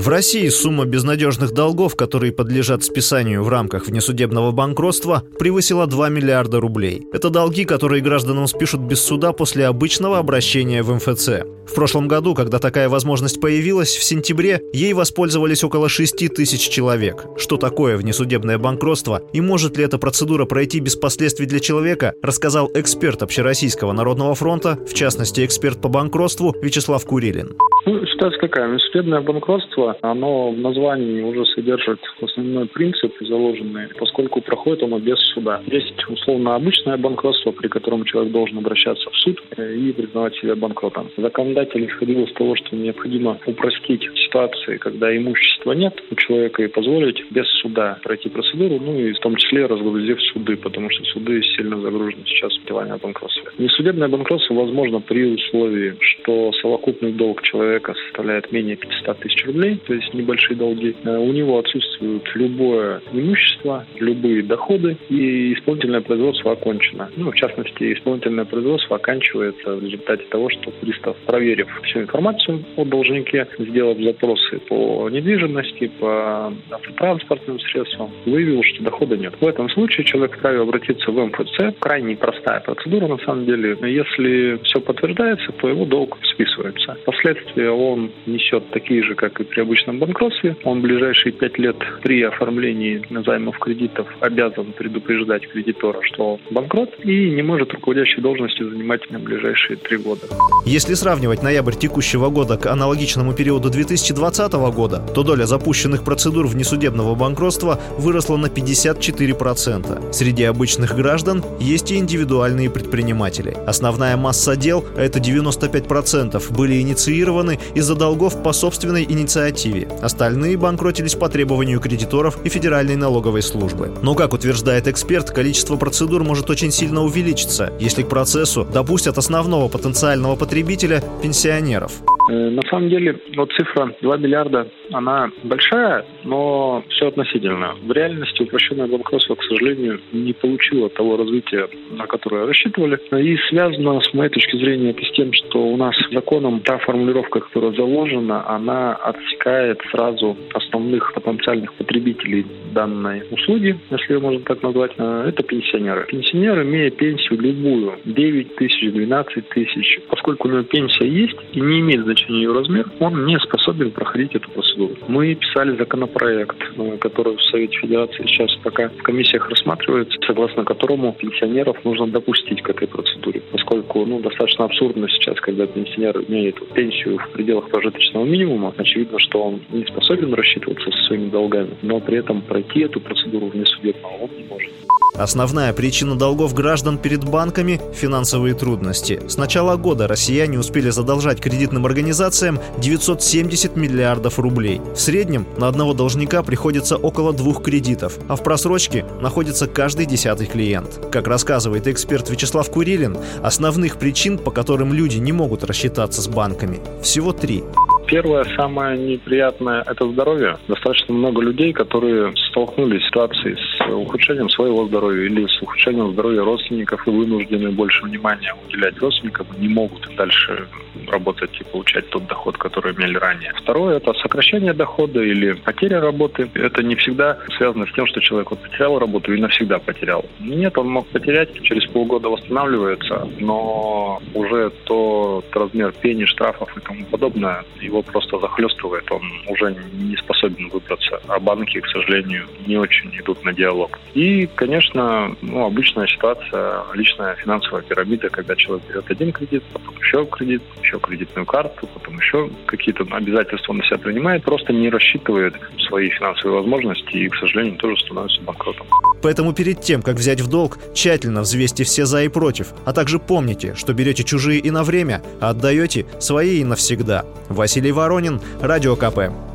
В России сумма безнадежных долгов, которые подлежат списанию в рамках внесудебного банкротства, превысила 2 миллиарда рублей. Это долги, которые гражданам спишут без суда после обычного обращения в МФЦ. В прошлом году, когда такая возможность появилась, в сентябре ей воспользовались около 6 тысяч человек. Что такое внесудебное банкротство и может ли эта процедура пройти без последствий для человека, рассказал эксперт Общероссийского народного фронта, в частности эксперт по банкротству Вячеслав Курилин. Ну, ситуация какая? Внесудебное банкротство оно в названии уже содержит основной принцип заложенный, поскольку проходит оно без суда. Есть условно обычное банкротство, при котором человек должен обращаться в суд и признавать себя банкротом. Законодатель исходил из того, что необходимо упростить ситуации, когда имущества нет у человека и позволить без суда пройти процедуру, ну и в том числе разгрузив суды, потому что суды сильно загружены сейчас делами о банкротстве. Несудебное банкротство возможно при условии, что совокупный долг человека составляет менее 500 тысяч рублей, то есть небольшие долги. Э, у него отсутствует любое имущество, любые доходы, и исполнительное производство окончено. Ну, в частности, исполнительное производство оканчивается в результате того, что пристав, проверив всю информацию о должнике, сделав запросы по недвижимости, по автотранспортным средствам, выявил, что дохода нет. В этом случае человек вправе обратиться в МФЦ. Крайне простая процедура, на самом деле. Если все подтверждается, то его долг списывается. Впоследствии он несет такие же, как и при обычном банкротстве. Он в ближайшие пять лет при оформлении займов кредитов обязан предупреждать кредитора, что он банкрот и не может руководящей должности занимать на ближайшие три года. Если сравнивать ноябрь текущего года к аналогичному периоду 2020 года, то доля запущенных процедур внесудебного банкротства выросла на 54%. Среди обычных граждан есть и индивидуальные предприниматели. Основная масса дел, это 95%, были инициированы из-за долгов по собственной инициативе. Остальные банкротились по требованию кредиторов и Федеральной налоговой службы. Но, как утверждает эксперт, количество процедур может очень сильно увеличиться, если к процессу допустят основного потенциального потребителя – пенсионеров. Э, на самом деле, вот цифра 2 миллиарда, она большая, но все относительно. В реальности упрощенное банкротство, к сожалению, не получило того развития, на которое рассчитывали. И связано, с моей точки зрения, это с тем, что у нас законом та формулировка, которая заложена, она отсекает сразу основных потенциальных потребителей данной услуги, если ее можно так назвать, э, это пенсионеры. Пенсионер, имея пенсию любую, 9 тысяч, 12 тысяч, поскольку у него пенсия есть и не имеет значения ее размер, он не способен проходить эту процедуру. Мы писали законопроект, э, который в Совете Федерации сейчас пока в комиссиях рассматривается, согласно которому пенсионеров нужно допустить к этой процедуре, поскольку ну, достаточно абсурдно сейчас, когда пенсионер имеет пенсию в пределах прожиточного минимума, очевидно, что он не способен рассчитываться со своими долгами, но при этом пройти эту процедуру внесудебного он не может. Основная причина долгов граждан перед банками – финансовые трудности. С начала года россияне успели задолжать кредитным организациям 970 миллиардов рублей. В среднем на одного должника приходится около двух кредитов, а в просрочке находится каждый десятый клиент. Как рассказывает эксперт Вячеслав Курилин, основных причин, по которым люди не могут рассчитаться с банками, всего три. Первое, самое неприятное – это здоровье. Достаточно много людей, которые столкнулись с ситуацией ухудшением своего здоровья или с ухудшением здоровья родственников и вынуждены больше внимания уделять родственникам, не могут дальше работать и получать тот доход, который имели ранее. Второе – это сокращение дохода или потеря работы. Это не всегда связано с тем, что человек вот потерял работу и навсегда потерял. Нет, он мог потерять, через полгода восстанавливается, но уже тот размер пени, штрафов и тому подобное его просто захлестывает, он уже не способен выбраться. А банки, к сожалению, не очень идут на диалог. И, конечно, ну, обычная ситуация, личная финансовая пирамида, когда человек берет один кредит, потом еще кредит, еще кредитную карту, потом еще какие-то обязательства на себя принимает, просто не рассчитывает свои финансовые возможности и, к сожалению, тоже становится банкротом. Поэтому перед тем, как взять в долг, тщательно взвесьте все за и против, а также помните, что берете чужие и на время, а отдаете свои и навсегда. Василий Воронин, Радио КП.